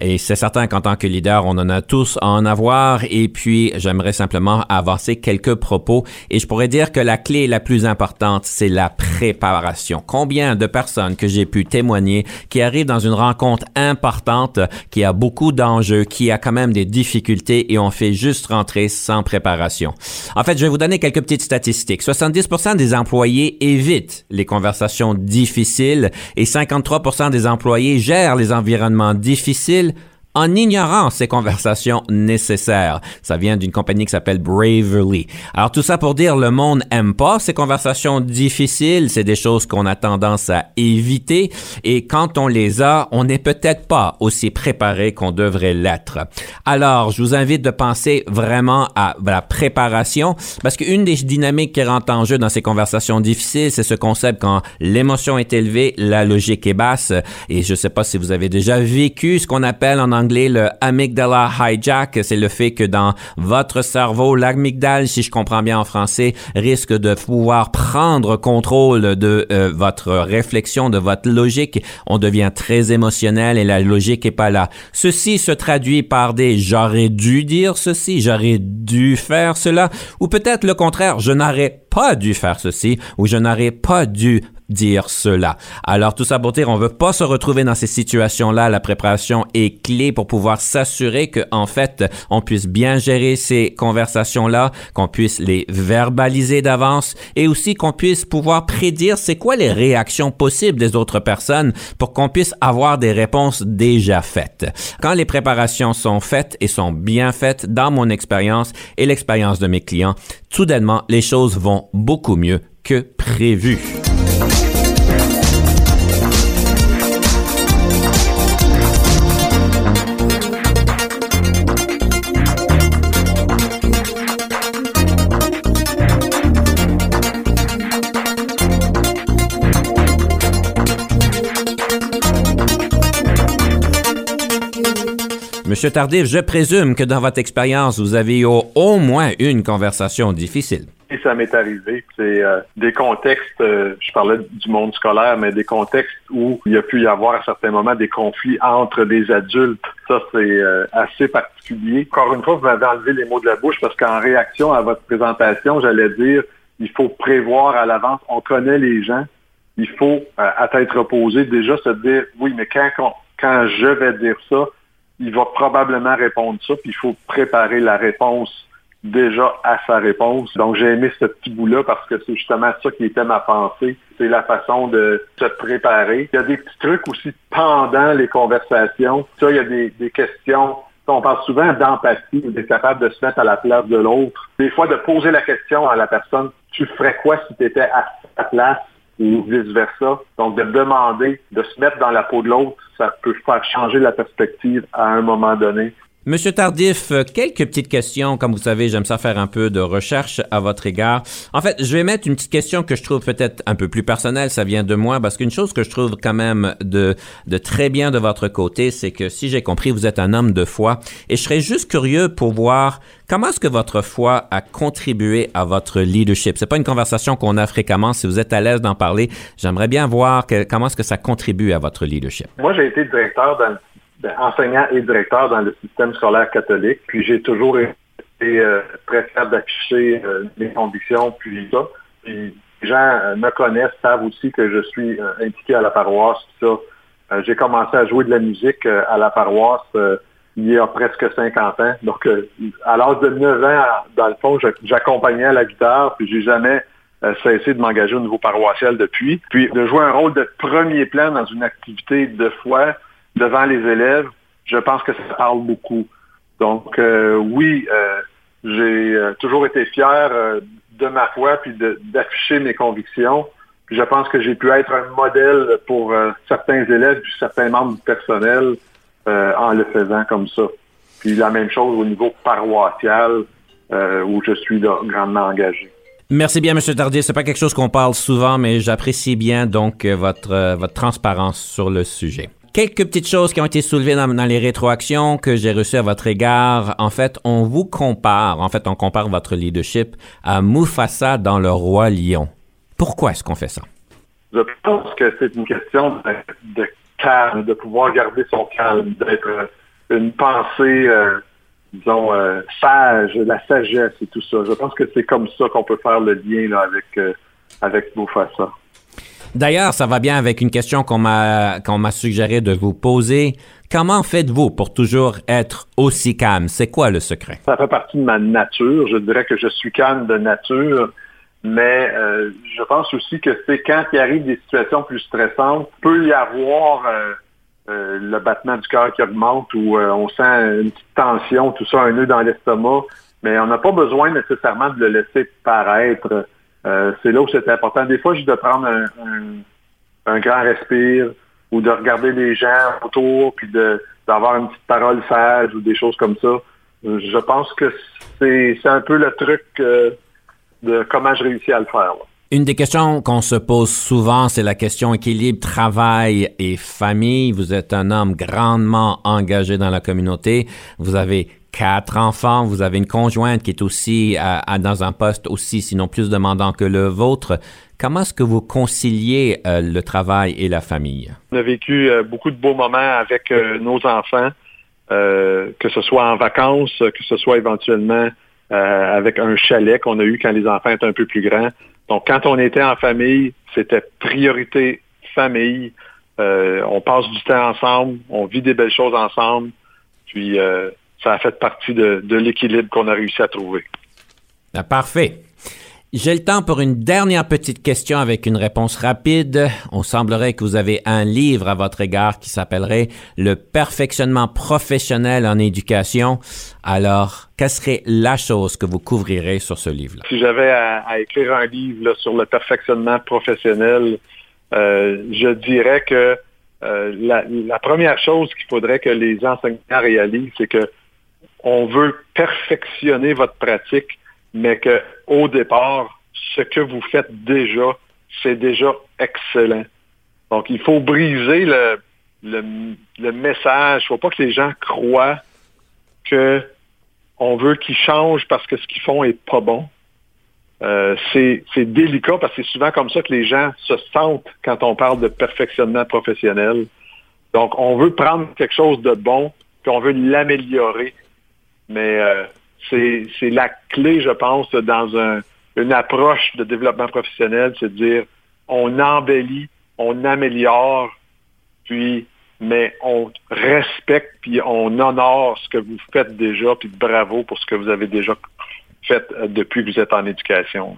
Et c'est certain qu'en tant que leader, on en a tous à en avoir et puis j'aimerais simplement avancer quelques propos et je pourrais dire que la clé la plus importante, c'est la préparation. Combien de personnes que j'ai pu témoigner qui arrivent dans une rencontre importante, qui a beaucoup d'enjeux, qui a quand même des difficultés et on fait juste rentrer sans préparation. En fait, je vais vous donner quelques petites statistiques. 70% des employés évitent les conversations difficiles et 53% des employés gèrent les environnements difficiles en ignorant ces conversations nécessaires. Ça vient d'une compagnie qui s'appelle Braverly. Alors tout ça pour dire le monde aime pas ces conversations difficiles, c'est des choses qu'on a tendance à éviter et quand on les a, on n'est peut-être pas aussi préparé qu'on devrait l'être. Alors, je vous invite de penser vraiment à la préparation parce qu'une des dynamiques qui rentre en jeu dans ces conversations difficiles, c'est ce concept quand l'émotion est élevée, la logique est basse et je sais pas si vous avez déjà vécu ce qu'on appelle en anglais le amygdala hijack, c'est le fait que dans votre cerveau, l'amygdale, si je comprends bien en français, risque de pouvoir prendre contrôle de euh, votre réflexion, de votre logique. On devient très émotionnel et la logique est pas là. Ceci se traduit par des j'aurais dû dire ceci, j'aurais dû faire cela, ou peut-être le contraire, je n'aurais pas dû faire ceci, ou je n'aurais pas dû dire cela. Alors tout ça pour dire, on veut pas se retrouver dans ces situations-là. La préparation est clé pour pouvoir s'assurer que en fait, on puisse bien gérer ces conversations-là, qu'on puisse les verbaliser d'avance et aussi qu'on puisse pouvoir prédire c'est quoi les réactions possibles des autres personnes pour qu'on puisse avoir des réponses déjà faites. Quand les préparations sont faites et sont bien faites, dans mon expérience et l'expérience de mes clients, soudainement, les choses vont beaucoup mieux que prévu. Monsieur Tardif, je présume que dans votre expérience, vous avez eu au, moins une conversation difficile. Ça m'est arrivé. C'est euh, des contextes, euh, je parlais du monde scolaire, mais des contextes où il y a pu y avoir à certains moments des conflits entre des adultes. Ça, c'est euh, assez particulier. Encore une fois, vous m'avez enlevé les mots de la bouche parce qu'en réaction à votre présentation, j'allais dire, il faut prévoir à l'avance. On connaît les gens. Il faut, à tête reposée, déjà se dire, oui, mais quand, quand je vais dire ça, il va probablement répondre ça, puis il faut préparer la réponse déjà à sa réponse. Donc, j'ai aimé ce petit bout-là parce que c'est justement ça qui était ma pensée. C'est la façon de se préparer. Il y a des petits trucs aussi pendant les conversations. Ça, il y a des, des questions. On parle souvent d'empathie, d'être capable de se mettre à la place de l'autre. Des fois, de poser la question à la personne, tu ferais quoi si tu étais à ta place? ou vice-versa? Donc, de demander, de se mettre dans la peau de l'autre, ça peut faire changer la perspective à un moment donné. Monsieur Tardif, euh, quelques petites questions. Comme vous savez, j'aime ça faire un peu de recherche à votre égard. En fait, je vais mettre une petite question que je trouve peut-être un peu plus personnelle. Ça vient de moi parce qu'une chose que je trouve quand même de, de très bien de votre côté, c'est que si j'ai compris, vous êtes un homme de foi. Et je serais juste curieux pour voir comment est-ce que votre foi a contribué à votre leadership. C'est pas une conversation qu'on a fréquemment. Si vous êtes à l'aise d'en parler, j'aimerais bien voir comment est-ce que ça contribue à votre leadership. Moi, j'ai été directeur dans enseignant et directeur dans le système scolaire catholique. Puis j'ai toujours été euh, très fier d'afficher euh, mes convictions, puis ça. Puis les gens euh, me connaissent, savent aussi que je suis impliqué à la paroisse, ça. j'ai commencé à jouer de la musique à la paroisse il y a presque 50 ans. Donc, à l'âge de 9 ans, dans le fond, j'accompagnais à la guitare, puis j'ai jamais cessé de m'engager au niveau paroissial depuis. Puis de jouer un rôle de premier plan dans une activité de foi, devant les élèves, je pense que ça parle beaucoup. Donc euh, oui, euh, j'ai euh, toujours été fier de ma foi puis d'afficher mes convictions. Puis je pense que j'ai pu être un modèle pour certains élèves puis certains membres du personnel en le faisant comme ça. Puis la même chose au niveau paroissial où je suis grandement engagé. Merci bien, M. Tardier. C'est pas quelque chose qu'on parle souvent, mais j'apprécie bien donc votre, votre transparence sur le sujet quelques petites choses qui ont été soulevées dans, les rétroactions que j'ai reçues à votre égard. En fait, on vous compare, en fait, on compare votre leadership à Mufasa dans Le Roi Lion. Pourquoi est-ce qu'on fait ça? Je pense que c'est une question de, calme, de pouvoir garder son calme, d'être euh, une pensée, euh, disons, euh, sage, la sagesse et tout ça. Je pense que c'est comme ça qu'on peut faire le lien avec, avec Mufasa. D'ailleurs, ça va bien avec une question qu'on m'a qu'on m'a suggéré de vous poser. Comment faites-vous pour toujours être aussi calme? C'est quoi le secret? Ça fait partie de ma nature. Je dirais que je suis calme de nature, mais euh, je pense aussi que c'est quand il arrive des situations plus stressantes, peut y avoir euh, euh, le battement du cœur qui augmente ou on sent une petite tension, tout ça, un nœud dans l'estomac, mais on n'a pas besoin nécessairement de le laisser paraître. Euh, c'est là où c'est important. Des fois, juste de prendre un, grand respire ou de regarder les gens autour, puis d'avoir une petite parole sage ou des choses comme ça. Je pense que c'est un peu le truc euh, de comment je réussis à le faire. Une des questions qu'on se pose souvent, c'est la question équilibre travail et famille. Vous êtes un homme grandement engagé dans la communauté. Vous avez quatre enfants, vous avez une conjointe qui est aussi à, dans un poste aussi, sinon plus demandant que le vôtre. Comment est-ce que vous conciliez euh, le travail et la famille? On a vécu euh, beaucoup de beaux moments avec euh, nos enfants, que ce soit en vacances, que ce soit éventuellement avec un chalet qu'on a eu quand les enfants étaient un peu plus grands. Donc, quand on était en famille, c'était priorité famille. on passe du temps ensemble, on vit des belles choses ensemble. Puis, ça a fait partie de, l'équilibre qu'on a réussi à trouver. Ah, parfait. J'ai le temps pour une dernière petite question avec une réponse rapide. On semblerait que vous avez un livre à votre égard qui s'appellerait Le perfectionnement professionnel en éducation. Alors, quelle serait la chose que vous couvrirez sur ce livre-là? Si j'avais à, écrire un livre sur le perfectionnement professionnel, euh, je dirais que euh, la, la, première chose qu'il faudrait que les enseignants réalisent, c'est que on veut perfectionner votre pratique, mais que au départ, ce que vous faites déjà, c'est déjà excellent. Donc, il faut briser le, message. Il ne faut pas que les gens croient que on veut qu'ils changent parce que ce qu'ils font est pas bon. Euh, c'est délicat parce que c'est souvent comme ça que les gens se sentent quand on parle de perfectionnement professionnel. Donc, on veut prendre quelque chose de bon, puis on veut l'améliorer. Mais euh, c'est la clé, je pense, dans un, une approche de développement professionnel, c'est de dire on embellit, on améliore, puis mais on respecte puis on honore ce que vous faites déjà, puis bravo pour ce que vous avez déjà fait euh, depuis que vous êtes en éducation.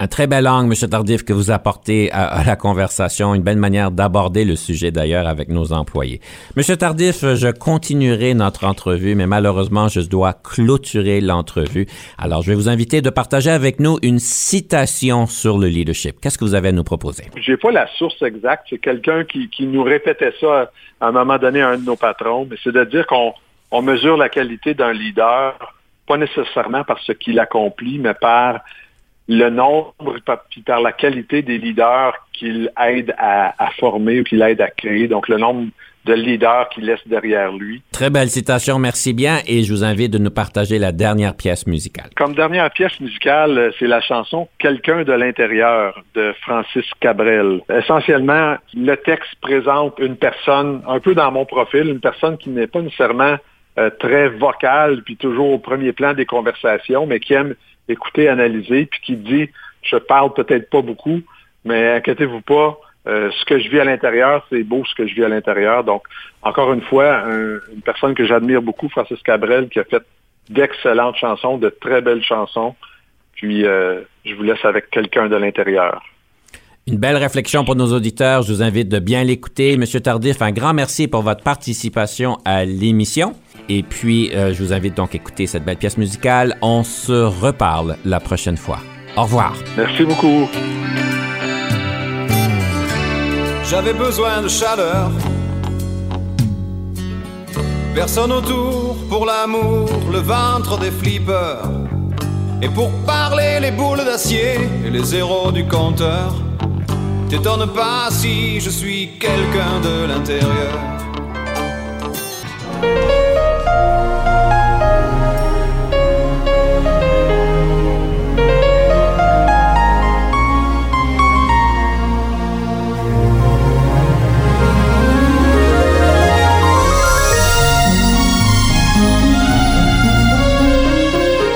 Un très bel angle, M. Tardif, que vous apportez à, la conversation, une belle manière d'aborder le sujet d'ailleurs avec nos employés. M. Tardif, je continuerai notre entrevue, mais malheureusement, je dois clôturer l'entrevue. Alors, je vais vous inviter de partager avec nous une citation sur le leadership. Qu'est-ce que vous avez à nous proposer? J'ai pas la source exacte. C'est quelqu'un qui, nous répétait ça à un moment donné à un de nos patrons, mais c'est de dire qu'on on mesure la qualité d'un leader pas nécessairement par ce qu'il accomplit, mais par le nombre puis par la qualité des leaders qu'il aide à, former ou qu'il aide à créer. Donc, le nombre de leaders qu'il laisse derrière lui. Très belle citation, merci bien. Et je vous invite de nous partager la dernière pièce musicale. Comme dernière pièce musicale, c'est la chanson Quelqu'un de l'intérieur de Francis Cabrel. Essentiellement, le texte présente une personne, un peu dans mon profil, une personne qui n'est pas nécessairement euh, très vocale, puis toujours au premier plan des conversations, mais qui aime écouter, analyser, puis qui dit, je parle peut-être pas beaucoup, mais inquiétez-vous pas, euh, ce que je vis à l'intérieur, c'est beau ce que je vis à l'intérieur. Donc, encore une fois, une personne que j'admire beaucoup, Francis Cabrel, qui a fait d'excellentes chansons, de très belles chansons. Puis, euh, je vous laisse avec quelqu'un de l'intérieur. Une belle réflexion pour nos auditeurs. Je vous invite de bien l'écouter. Monsieur Tardif, un grand merci pour votre participation à l'émission. Et puis, euh, je vous invite donc à écouter cette belle pièce musicale. On se reparle la prochaine fois. Au revoir. Merci beaucoup. J'avais besoin de chaleur. Personne autour pour l'amour, le ventre des flippers. Et pour parler les boules d'acier et les zéros du compteur. T'étonne pas si je suis quelqu'un de l'intérieur.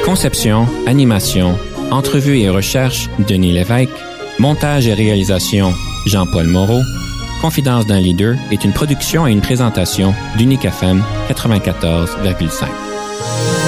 Conception, animation, entrevue et recherche, Denis Lévesque. Montage et réalisation, Jean-Paul Moreau. Confidence d'un leader est une production et une présentation d'Unique FM 94,5.